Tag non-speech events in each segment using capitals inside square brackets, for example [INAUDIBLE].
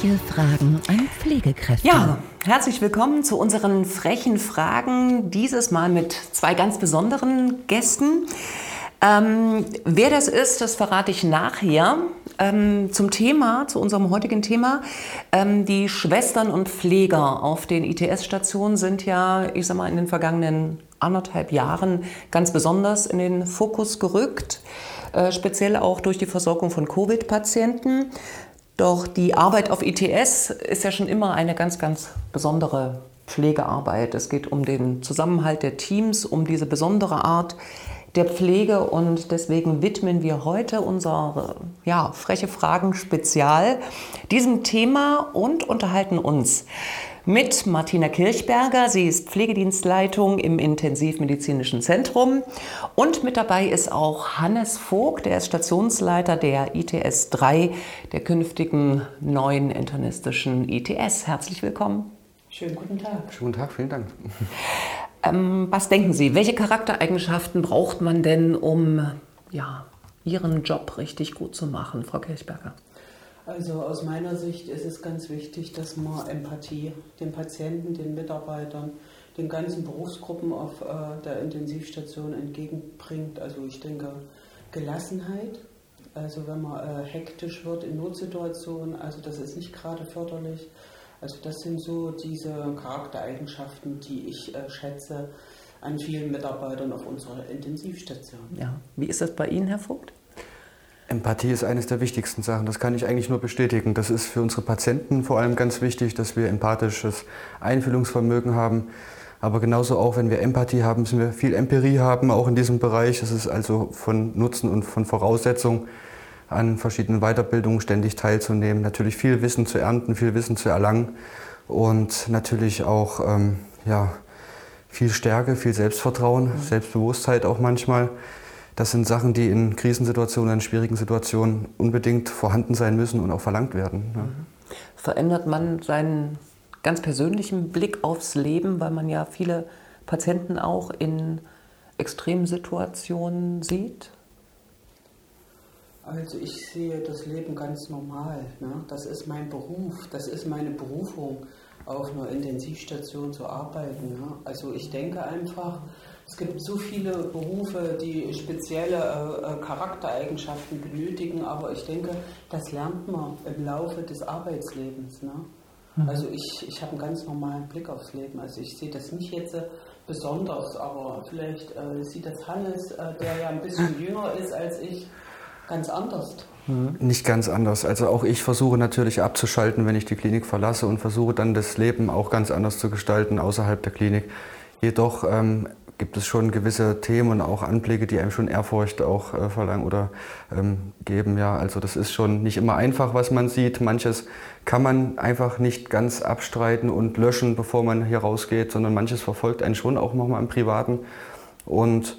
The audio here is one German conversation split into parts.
Freche Fragen an Pflegekräfte. Ja, herzlich willkommen zu unseren frechen Fragen. Dieses Mal mit zwei ganz besonderen Gästen. Ähm, wer das ist, das verrate ich nachher. Ähm, zum Thema, zu unserem heutigen Thema. Ähm, die Schwestern und Pfleger auf den ITS-Stationen sind ja, ich sag mal, in den vergangenen anderthalb Jahren ganz besonders in den Fokus gerückt. Äh, speziell auch durch die Versorgung von Covid-Patienten. Doch die Arbeit auf ITS ist ja schon immer eine ganz, ganz besondere Pflegearbeit. Es geht um den Zusammenhalt der Teams, um diese besondere Art der Pflege und deswegen widmen wir heute unser ja, freche Fragen Spezial diesem Thema und unterhalten uns mit Martina Kirchberger. Sie ist Pflegedienstleitung im Intensivmedizinischen Zentrum. Und mit dabei ist auch Hannes Vogt, der ist Stationsleiter der ITS 3, der künftigen neuen internistischen ITS. Herzlich willkommen. Schönen guten Tag. Schönen guten Tag, vielen Dank. Ähm, was denken Sie, welche Charaktereigenschaften braucht man denn, um ja, Ihren Job richtig gut zu machen, Frau Kirchberger? Also aus meiner Sicht ist es ganz wichtig, dass man Empathie den Patienten, den Mitarbeitern, den ganzen Berufsgruppen auf äh, der Intensivstation entgegenbringt. Also ich denke Gelassenheit. Also wenn man äh, hektisch wird in Notsituationen, also das ist nicht gerade förderlich. Also das sind so diese Charaktereigenschaften, die ich äh, schätze an vielen Mitarbeitern auf unserer Intensivstation. Ja. Wie ist das bei Ihnen, Herr Vogt? Empathie ist eines der wichtigsten Sachen. Das kann ich eigentlich nur bestätigen. Das ist für unsere Patienten vor allem ganz wichtig, dass wir empathisches Einfühlungsvermögen haben. Aber genauso auch, wenn wir Empathie haben, müssen wir viel Empirie haben, auch in diesem Bereich. Das ist also von Nutzen und von Voraussetzung an verschiedenen Weiterbildungen ständig teilzunehmen, natürlich viel Wissen zu ernten, viel Wissen zu erlangen und natürlich auch ähm, ja, viel Stärke, viel Selbstvertrauen, mhm. Selbstbewusstheit auch manchmal. Das sind Sachen, die in Krisensituationen, in schwierigen Situationen unbedingt vorhanden sein müssen und auch verlangt werden. Ja. Verändert man seinen ganz persönlichen Blick aufs Leben, weil man ja viele Patienten auch in Extremsituationen sieht? Also ich sehe das Leben ganz normal. Ne? Das ist mein Beruf, das ist meine Berufung, auf einer Intensivstation zu arbeiten. Ne? Also ich denke einfach, es gibt so viele Berufe, die spezielle äh, äh, Charaktereigenschaften benötigen, aber ich denke, das lernt man im Laufe des Arbeitslebens. Ne? Mhm. Also ich, ich habe einen ganz normalen Blick aufs Leben. Also ich sehe das nicht jetzt äh, besonders, aber vielleicht äh, sieht das Hannes, äh, der ja ein bisschen [LAUGHS] jünger ist als ich, ganz anders. Mhm. Nicht ganz anders. Also auch ich versuche natürlich abzuschalten, wenn ich die Klinik verlasse und versuche dann das Leben auch ganz anders zu gestalten außerhalb der Klinik. Jedoch ähm, gibt es schon gewisse Themen und auch Anblicke, die einem schon Ehrfurcht auch äh, verlangen oder ähm, geben. Ja, also das ist schon nicht immer einfach, was man sieht. Manches kann man einfach nicht ganz abstreiten und löschen, bevor man hier rausgeht, sondern manches verfolgt einen schon auch nochmal im Privaten. Und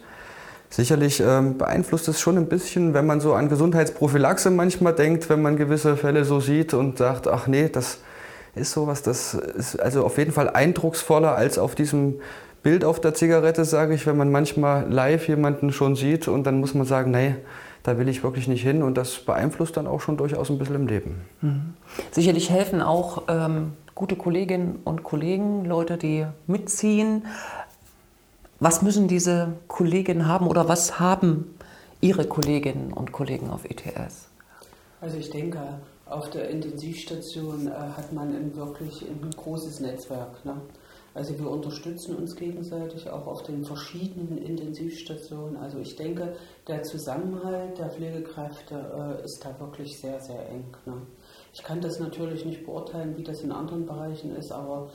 sicherlich ähm, beeinflusst es schon ein bisschen, wenn man so an Gesundheitsprophylaxe manchmal denkt, wenn man gewisse Fälle so sieht und sagt, ach nee, das ist sowas, das ist also auf jeden Fall eindrucksvoller als auf diesem Bild auf der Zigarette, sage ich, wenn man manchmal live jemanden schon sieht und dann muss man sagen, nee, da will ich wirklich nicht hin und das beeinflusst dann auch schon durchaus ein bisschen im Leben. Mhm. Sicherlich helfen auch ähm, gute Kolleginnen und Kollegen, Leute, die mitziehen. Was müssen diese Kolleginnen haben oder was haben Ihre Kolleginnen und Kollegen auf ETS? Also ich denke, auf der Intensivstation äh, hat man ein wirklich ein großes Netzwerk. Ne? Also wir unterstützen uns gegenseitig auch auf den verschiedenen Intensivstationen. Also ich denke, der Zusammenhalt der Pflegekräfte äh, ist da wirklich sehr, sehr eng. Ne? Ich kann das natürlich nicht beurteilen, wie das in anderen Bereichen ist, aber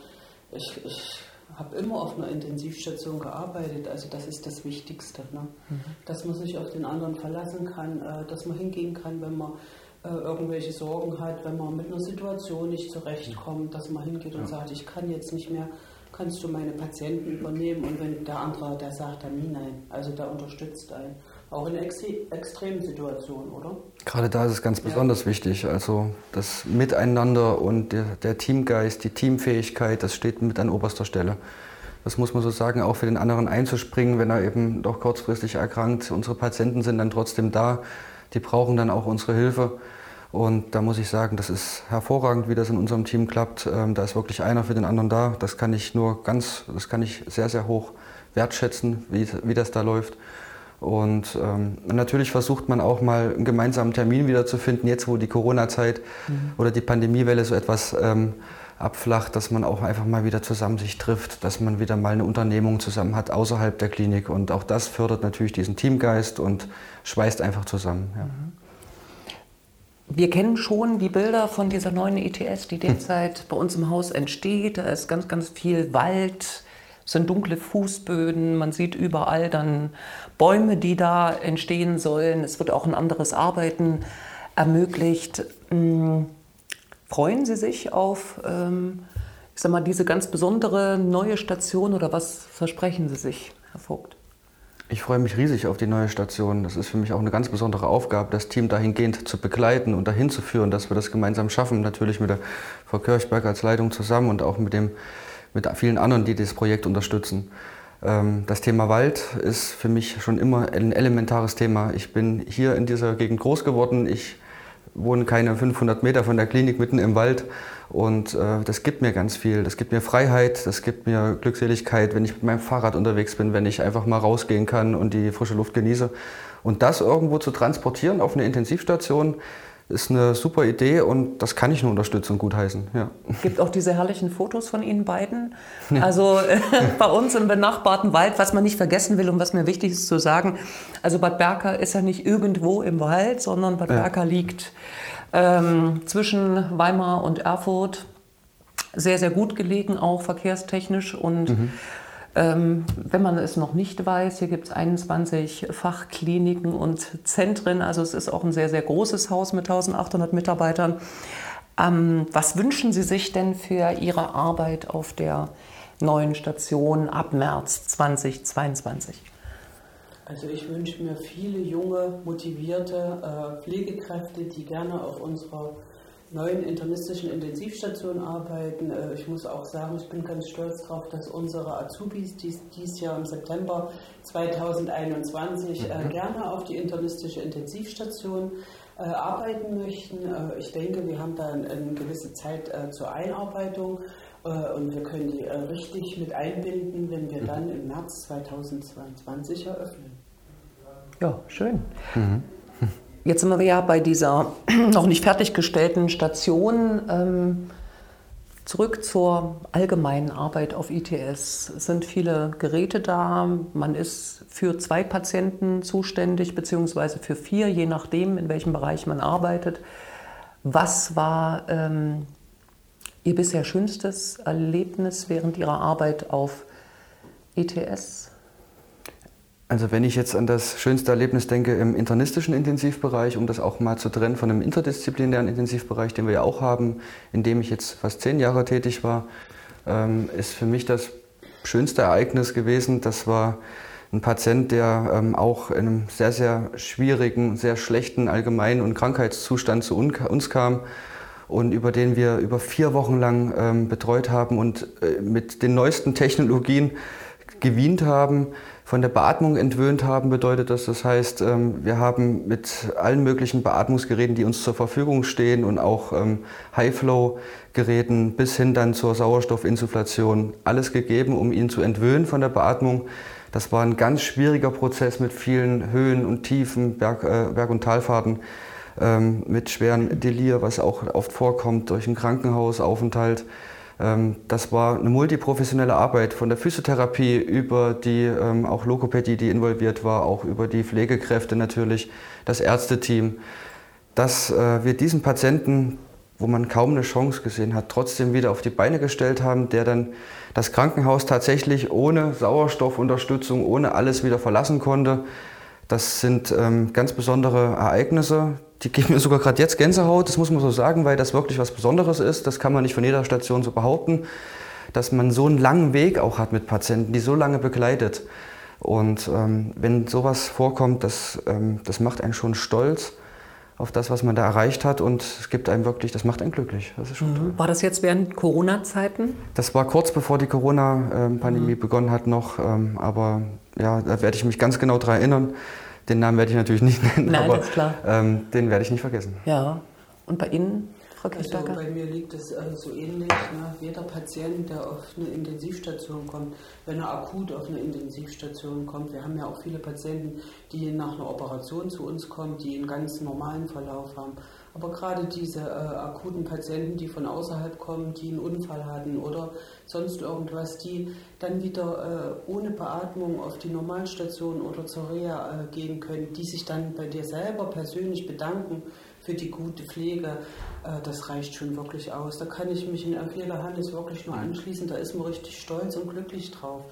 ich, ich habe immer auf einer Intensivstation gearbeitet. Also das ist das Wichtigste, ne? Mhm. dass man sich auf den anderen verlassen kann, äh, dass man hingehen kann, wenn man äh, irgendwelche Sorgen hat, wenn man mit einer Situation nicht zurechtkommt, dass man hingeht und sagt, ich kann jetzt nicht mehr kannst du meine Patienten übernehmen und wenn der andere, der sagt dann nie nein. Also der unterstützt einen. Auch in ex extremen Situationen, oder? Gerade da ist es ganz besonders ja. wichtig. Also das Miteinander und der, der, Teamgeist, die Teamfähigkeit, das steht mit an oberster Stelle. Das muss man so sagen, auch für den anderen einzuspringen, wenn er eben doch kurzfristig erkrankt. Unsere Patienten sind dann trotzdem da. Die brauchen dann auch unsere Hilfe. Und da muss ich sagen, das ist hervorragend, wie das in unserem Team klappt. Ähm, da ist wirklich einer für den anderen da. Das kann ich nur ganz, das kann ich sehr, sehr hoch wertschätzen, wie, wie das da läuft. Und ähm, natürlich versucht man auch mal einen gemeinsamen Termin wieder zu finden, jetzt wo die Corona-Zeit mhm. oder die Pandemiewelle so etwas ähm, abflacht, dass man auch einfach mal wieder zusammen sich trifft, dass man wieder mal eine Unternehmung zusammen hat außerhalb der Klinik. Und auch das fördert natürlich diesen Teamgeist und schweißt einfach zusammen. Ja. Mhm. Wir kennen schon die Bilder von dieser neuen ETS, die derzeit hm. bei uns im Haus entsteht. Da ist ganz, ganz viel Wald, es sind dunkle Fußböden, man sieht überall dann Bäume, die da entstehen sollen. Es wird auch ein anderes Arbeiten ermöglicht. Hm, freuen Sie sich auf ähm, ich sag mal, diese ganz besondere neue Station oder was versprechen Sie sich, Herr Vogt? Ich freue mich riesig auf die neue Station. Das ist für mich auch eine ganz besondere Aufgabe, das Team dahingehend zu begleiten und dahin zu führen, dass wir das gemeinsam schaffen. Natürlich mit der Frau Kirchberg als Leitung zusammen und auch mit, dem, mit vielen anderen, die das Projekt unterstützen. Ähm, das Thema Wald ist für mich schon immer ein elementares Thema. Ich bin hier in dieser Gegend groß geworden. Ich wohne keine 500 Meter von der Klinik mitten im Wald und äh, das gibt mir ganz viel. Das gibt mir Freiheit, das gibt mir Glückseligkeit, wenn ich mit meinem Fahrrad unterwegs bin, wenn ich einfach mal rausgehen kann und die frische Luft genieße. Und das irgendwo zu transportieren auf eine Intensivstation, ist eine super Idee und das kann ich nur unterstützen und gutheißen. Ja. Gibt auch diese herrlichen Fotos von Ihnen beiden. Also [LAUGHS] bei uns im benachbarten Wald, was man nicht vergessen will und was mir wichtig ist zu sagen. Also Bad Berka ist ja nicht irgendwo im Wald, sondern Bad ja. Berka liegt ähm, zwischen Weimar und Erfurt. Sehr, sehr gut gelegen, auch verkehrstechnisch. Und mhm. Ähm, wenn man es noch nicht weiß, hier gibt es 21 Fachkliniken und Zentren. Also es ist auch ein sehr, sehr großes Haus mit 1800 Mitarbeitern. Ähm, was wünschen Sie sich denn für Ihre Arbeit auf der neuen Station ab März 2022? Also ich wünsche mir viele junge, motivierte äh, Pflegekräfte, die gerne auf unserer neuen internistischen Intensivstation arbeiten. Äh, ich muss auch sagen, ich bin ganz stolz darauf, dass unsere Azubis dies, dies Jahr im September 2021 äh, mhm. gerne auf die internistische Intensivstation äh, arbeiten möchten. Ich denke, wir haben da eine, gewisse Zeit zur Einarbeitung und wir können die richtig mit einbinden, wenn wir mhm. dann im März 2022 eröffnen. Ja, schön. Mhm. Jetzt sind wir ja bei dieser [CLEARS THROAT] noch nicht fertiggestellten Station. Ähm, zurück zur allgemeinen Arbeit auf ITS. Es sind viele Geräte da. Man ist für zwei Patienten zuständig, beziehungsweise für vier, je nachdem, in welchem Bereich man arbeitet. Was war ähm, Ihr bisher schönstes Erlebnis während Ihrer Arbeit auf ETS? Also wenn ich jetzt an das schönste Erlebnis denke im internistischen Intensivbereich, um das auch mal zu trennen von dem interdisziplinären Intensivbereich, den wir ja auch haben, in dem ich jetzt fast zehn Jahre tätig war, ähm, ist für mich das schönste Ereignis gewesen. Das war ein Patient, der ähm, auch in einem sehr, sehr schwierigen, sehr schlechten Allgemein- und Krankheitszustand zu uns kam und über den wir über vier Wochen lang ähm, betreut haben und äh, mit den neuesten Technologien gewient haben, von der Beatmung entwöhnt haben, bedeutet das. Das heißt, ähm, wir haben mit allen möglichen Beatmungsgeräten, die uns zur Verfügung stehen und auch ähm, High-Flow-Geräten bis hin dann zur Sauerstoffinsufflation alles gegeben, um ihn zu entwöhnen von der Beatmung. Das war ein ganz schwieriger Prozess mit vielen Höhen und Tiefen, Berg-, äh, Berg und Talfahrten ähm, mit schweren Delir, was auch oft vorkommt durch einen Krankenhausaufenthalt. Ähm, das war eine multiprofessionelle Arbeit von der Physiotherapie über die ähm, auch Lokopädie, die involviert war, auch über die Pflegekräfte natürlich, das Ärzteteam, dass äh, wir diesen Patienten, wo man kaum eine Chance gesehen hat, trotzdem wieder auf die Beine gestellt haben, der dann das Krankenhaus tatsächlich ohne Sauerstoffunterstützung, ohne alles wieder verlassen konnte. Das sind ähm, ganz besondere Ereignisse, die geben mir sogar gerade jetzt Gänsehaut, das muss man so sagen, weil das wirklich was Besonderes ist. Das kann man nicht von jeder Station so behaupten, dass man so einen langen Weg auch hat mit Patienten, die so lange begleitet. Und ähm, wenn sowas vorkommt, das, ähm, das macht einen schon stolz auf das, was man da erreicht hat und es gibt einem wirklich, das macht einen glücklich. Das ist schon mhm. toll. War das jetzt während Corona-Zeiten? Das war kurz bevor die Corona-Pandemie mhm. begonnen hat noch, ähm, aber ja, da werde ich mich ganz genau daran erinnern. Den Namen werde ich natürlich nicht nennen, Nein, aber das ist klar. Ähm, den werde ich nicht vergessen. Ja. Und bei Ihnen, Frau Also Kirchberger? bei mir liegt es äh, so ähnlich. Ne? Jeder Patient, der auf eine Intensivstation kommt, wenn er akut auf eine Intensivstation kommt, wir haben ja auch viele Patienten, die nach einer Operation zu uns kommen, die einen ganz normalen Verlauf haben. Aber gerade diese äh, akuten Patienten, die von außerhalb kommen, die einen Unfall hatten oder sonst irgendwas, die dann wieder äh, ohne Beatmung auf die Normalstation oder zur Reha äh, gehen können, die sich dann bei dir selber persönlich bedanken für die gute Pflege, äh, das reicht schon wirklich aus. Da kann ich mich in Pflege Hannes wirklich nur anschließen. Da ist man richtig stolz und glücklich drauf,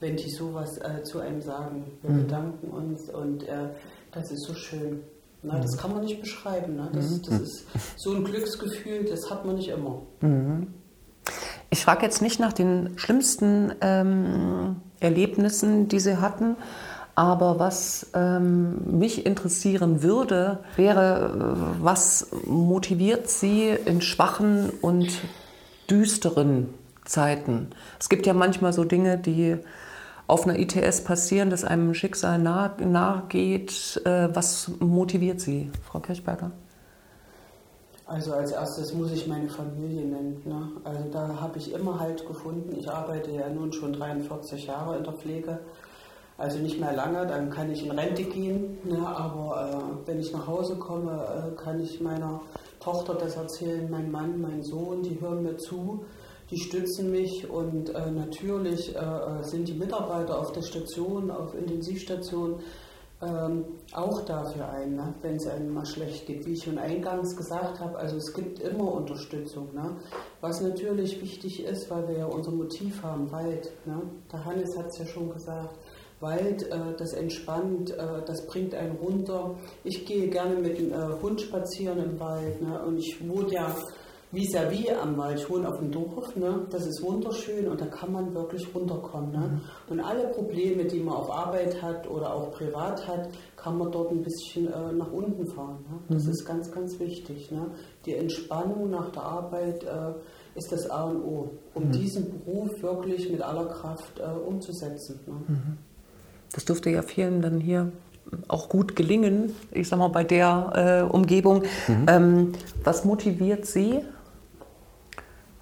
wenn die sowas äh, zu einem sagen. Wir bedanken uns und äh, das ist so schön. Na, das kann man nicht beschreiben. Ne? Das, das ist so ein Glücksgefühl, das hat man nicht immer. Ich frage jetzt nicht nach den schlimmsten ähm, Erlebnissen, die Sie hatten, aber was ähm, mich interessieren würde, wäre, was motiviert Sie in schwachen und düsteren Zeiten? Es gibt ja manchmal so Dinge, die auf einer ITS passieren, dass einem ein Schicksal nahe, nahe geht. Äh, was motiviert Sie, Frau Kirchberger? Also als erstes muss ich meine Familie nennen. Ne? Also da habe ich immer Halt gefunden. Ich arbeite ja nun schon 43 Jahre in der Pflege. Also nicht mehr lange, dann kann ich in Rente gehen. Ne? Aber äh, wenn ich nach Hause komme, äh, kann ich meiner Tochter das erzählen, mein Mann, mein Sohn, die hören mir zu, die stützen mich und äh, natürlich äh, sind die Mitarbeiter auf der Station, auf Intensivstation, ähm, auch dafür ein, ne? wenn es einem mal schlecht geht. Wie ich schon eingangs gesagt habe, also es gibt immer Unterstützung. Ne? Was natürlich wichtig ist, weil wir ja unser Motiv haben, Wald. Ne? Der Hannes hat es ja schon gesagt. Wald, äh, das entspannt, äh, das bringt einen runter. Ich gehe gerne mit dem äh, Hund spazieren im Wald ne? und ich wohne ja vis-à-vis am Wald. Ich wohne auf dem Dorf, ne? das ist wunderschön und da kann man wirklich runterkommen. Ne? Und alle Probleme, die man auf Arbeit hat oder auch privat hat, kann man dort ein bisschen äh, nach unten fahren. Ne? Das ist ganz, ganz wichtig. Ne? Die Entspannung nach der Arbeit äh, ist das A und O, um diesen Beruf wirklich mit aller Kraft äh, umzusetzen. Ne? Das dürfte ja vielen dann hier auch gut gelingen, ich sag mal, bei der äh, Umgebung. Ähm, was motiviert Sie?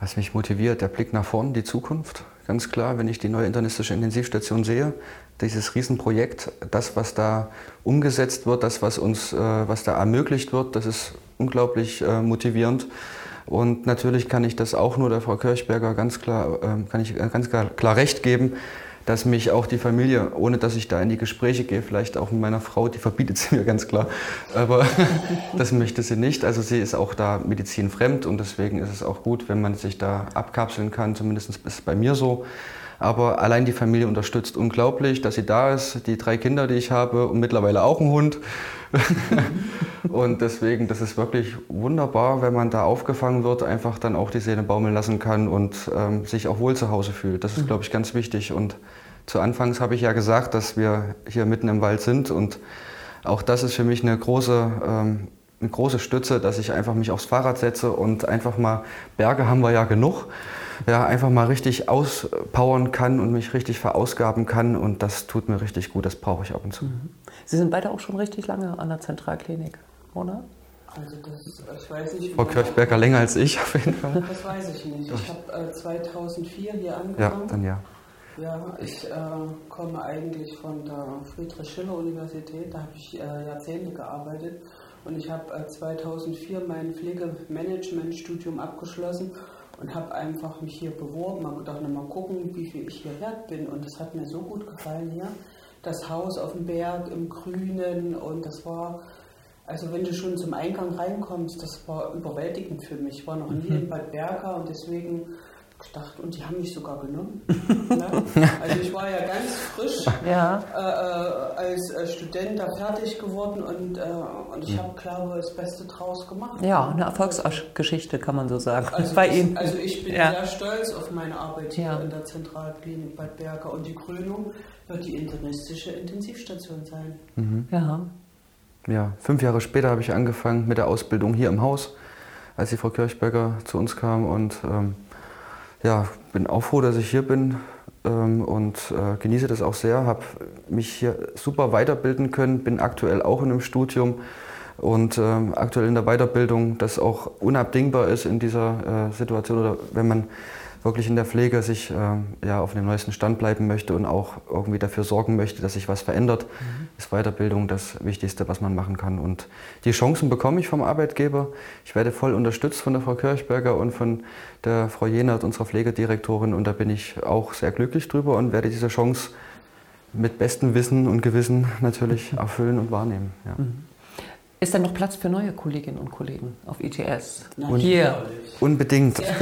Was mich motiviert, der Blick nach vorn, die Zukunft. Ganz klar, wenn ich die neue internistische Intensivstation sehe, dieses Riesenprojekt, das, was da umgesetzt wird, das, was uns, äh, was da ermöglicht wird, das ist unglaublich äh, motivierend. Und natürlich kann ich das auch nur der Frau Kirchberger ganz klar, ähm, kann ich ganz klar, klar recht geben, dass mich auch die Familie, ohne dass ich da in die Gespräche gehe, vielleicht auch mit meiner Frau, die verbietet sie [LAUGHS] mir ganz klar, aber [LAUGHS] das möchte sie nicht. Also sie ist auch da medizinfremd und deswegen ist es auch gut, wenn man sich da abkapseln kann, zumindest ist es bei mir so. Aber allein die Familie unterstützt unglaublich, dass sie da ist, die drei Kinder, die ich habe und mittlerweile auch einen Hund. [LAUGHS] und deswegen, das ist wirklich wunderbar, wenn man da aufgefangen wird, einfach dann auch die Seele baumeln lassen kann und ähm, sich auch wohl zu Hause fühlt. Das ist, glaube ich, ganz wichtig. Und zu Anfangs habe ich ja gesagt, dass wir hier mitten im Wald sind und auch das ist für mich eine große, ähm, eine große Stütze, dass ich einfach mich aufs Fahrrad setze und einfach mal, Berge haben wir ja genug, ja, einfach mal richtig auspowern kann und mich richtig verausgaben kann und das tut mir richtig gut, das brauche ich ab und zu. Sie sind beide auch schon richtig lange an der Zentralklinik, oder? Also das, ich weiß nicht, wie Frau Kirchberger länger als ich auf jeden Fall. Das weiß ich nicht. Ich habe äh, 2004 hier Ja, angefangen. dann ja. Ja, ich äh, komme eigentlich von der Friedrich-Schiller-Universität, da habe ich äh, Jahrzehnte gearbeitet und ich habe äh, 2004 mein Pflegemanagement-Studium abgeschlossen und habe einfach mich hier beworben, habe gedacht, na, mal gucken, wie viel ich hier wert bin und das hat mir so gut gefallen hier. Das Haus auf dem Berg im Grünen und das war, also wenn du schon zum Eingang reinkommst, das war überwältigend für mich. Ich war noch nie in Bad Berka und deswegen gedacht, und die haben mich sogar genommen. [LAUGHS] ne? Also ich war ja ganz frisch Ja. äh, äh, als äh, Student da fertig geworden und, äh, und ich habe, glaube ich, das Beste draus gemacht. Ja, eine Erfolgsgeschichte kann man so sagen. Also bei ich, Ihnen. Also ich bin Ja. sehr stolz auf meine Arbeit hier Ja. in der Zentralklinik Bad Berka und die Krönung wird die internistische Intensivstation sein. Ja. Ja, fünf Jahre später habe ich angefangen mit der Ausbildung hier im Haus, als die Frau Kirchberger zu uns kam. Und ähm, ja, bin auch froh, dass ich hier bin ähm, und äh, genieße das auch sehr. Habe mich hier super weiterbilden können, bin aktuell auch in einem Studium Und ähm, aktuell in der Weiterbildung, das auch unabdingbar ist in dieser äh, Situation oder wenn man wirklich in der Pflege sich äh, ja, auf dem neuesten Stand bleiben möchte und auch irgendwie dafür sorgen möchte, dass sich was verändert, mhm. ist Weiterbildung das Wichtigste, was man machen kann. Und die Chancen bekomme ich vom Arbeitgeber. Ich werde voll unterstützt von der Frau Kirchberger und von der Frau Jenert, unserer Pflegedirektorin. Und da bin ich auch sehr glücklich drüber und werde diese Chance mit bestem Wissen und Gewissen [LAUGHS] natürlich erfüllen und wahrnehmen. Ja. Mhm. Ist da noch Platz für neue Kolleginnen und Kollegen auf ITS? Und Hier. Unbedingt. [LAUGHS]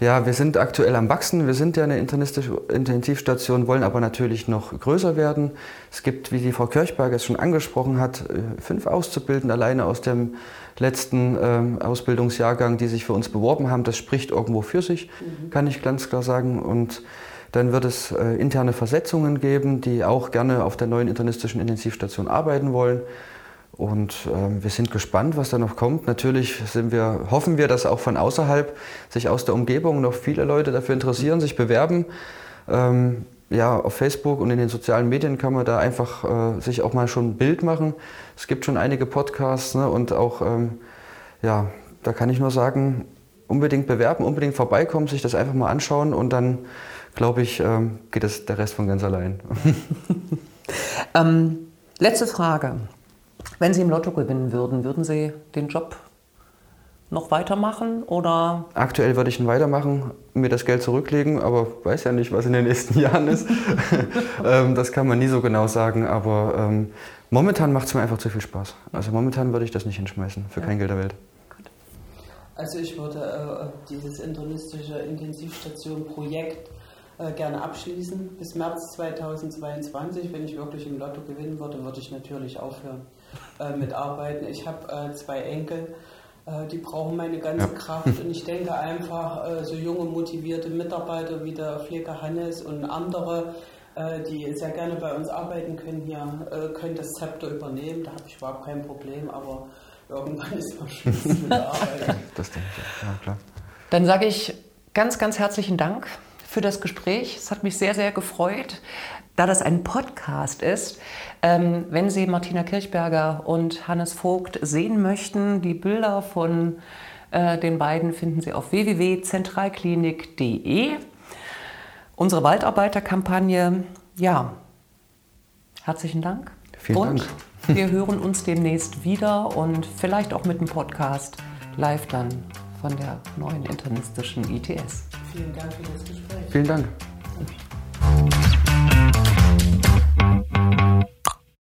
Ja, wir sind aktuell am Wachsen. Wir sind ja eine internistische Intensivstation, wollen aber natürlich noch größer werden. Es gibt, wie die Frau Kirchberger es schon angesprochen hat, äh, fünf Auszubildende alleine aus dem letzten äh, Ausbildungsjahrgang, die sich für uns beworben haben. Das spricht irgendwo für sich, mhm. kann ich ganz klar sagen. Und dann wird es äh, interne Versetzungen geben, die auch gerne auf der neuen internistischen Intensivstation arbeiten wollen. Und äh, wir sind gespannt, was da noch kommt. Natürlich wir, hoffen wir, dass auch von außerhalb sich aus der Umgebung noch viele Leute dafür interessieren, sich bewerben. Ähm, ja, auf Facebook und in den sozialen Medien kann man da einfach äh, sich auch mal schon ein Bild machen. Es gibt schon einige Podcasts ne, und auch, ähm, ja, da kann ich nur sagen, unbedingt bewerben, unbedingt vorbeikommen, sich das einfach mal anschauen und dann glaube ich, ähm, geht es der Rest von ganz allein. [LAUGHS] ähm, letzte Frage. Wenn Sie im Lotto gewinnen würden, würden Sie den Job noch weitermachen oder? Aktuell würde ich ihn weitermachen, mir das Geld zurücklegen, aber weiß ja nicht, was in den nächsten [LAUGHS] Jahren ist. [LAUGHS] ähm, das kann man nie so genau sagen, aber ähm, momentan macht es mir einfach zu viel Spaß. Also momentan würde ich das nicht hinschmeißen, für ja. kein Geld der Welt. Also ich würde äh, dieses internistische Intensivstation-Projekt äh, gerne abschließen. Bis März 2022, wenn ich wirklich im Lotto gewinnen würde, würde ich natürlich aufhören äh, mit Arbeiten. Ich habe äh, zwei Enkel, äh, die brauchen meine ganze ja. Kraft und ich denke einfach, äh, so junge, motivierte Mitarbeiter wie der Pfleger Hannes und andere, äh, die sehr gerne bei uns arbeiten können hier, können das Zepter übernehmen. Da habe ich überhaupt kein Problem, aber irgendwann ist man Schluss [LAUGHS] mit der Arbeit. Das denke ich, ja klar. Dann sage ich ganz, ganz herzlichen Dank für das Gespräch. Es hat mich sehr, sehr gefreut. Da das ein Podcast ist, ähm, wenn Sie Martina Kirchberger und Hannes Vogt sehen möchten, die Bilder von äh, den beiden finden Sie auf www.zentralklinik.de. Unsere Waldarbeiterkampagne, ja, herzlichen Dank. Vielen und Dank. wir hören uns demnächst wieder und vielleicht auch mit dem Podcast live dann von der neuen internistischen ITS. Vielen Dank für das Gespräch. Vielen Dank.